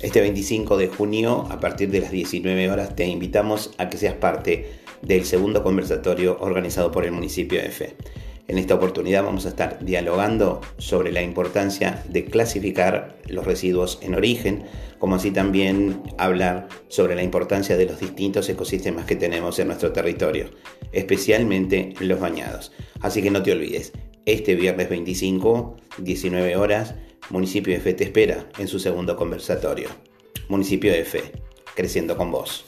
Este 25 de junio, a partir de las 19 horas, te invitamos a que seas parte del segundo conversatorio organizado por el municipio de Fe. En esta oportunidad vamos a estar dialogando sobre la importancia de clasificar los residuos en origen, como así también hablar sobre la importancia de los distintos ecosistemas que tenemos en nuestro territorio, especialmente los bañados. Así que no te olvides, este viernes 25, 19 horas, Municipio Fe te espera en su segundo conversatorio. Municipio Fe, creciendo con vos.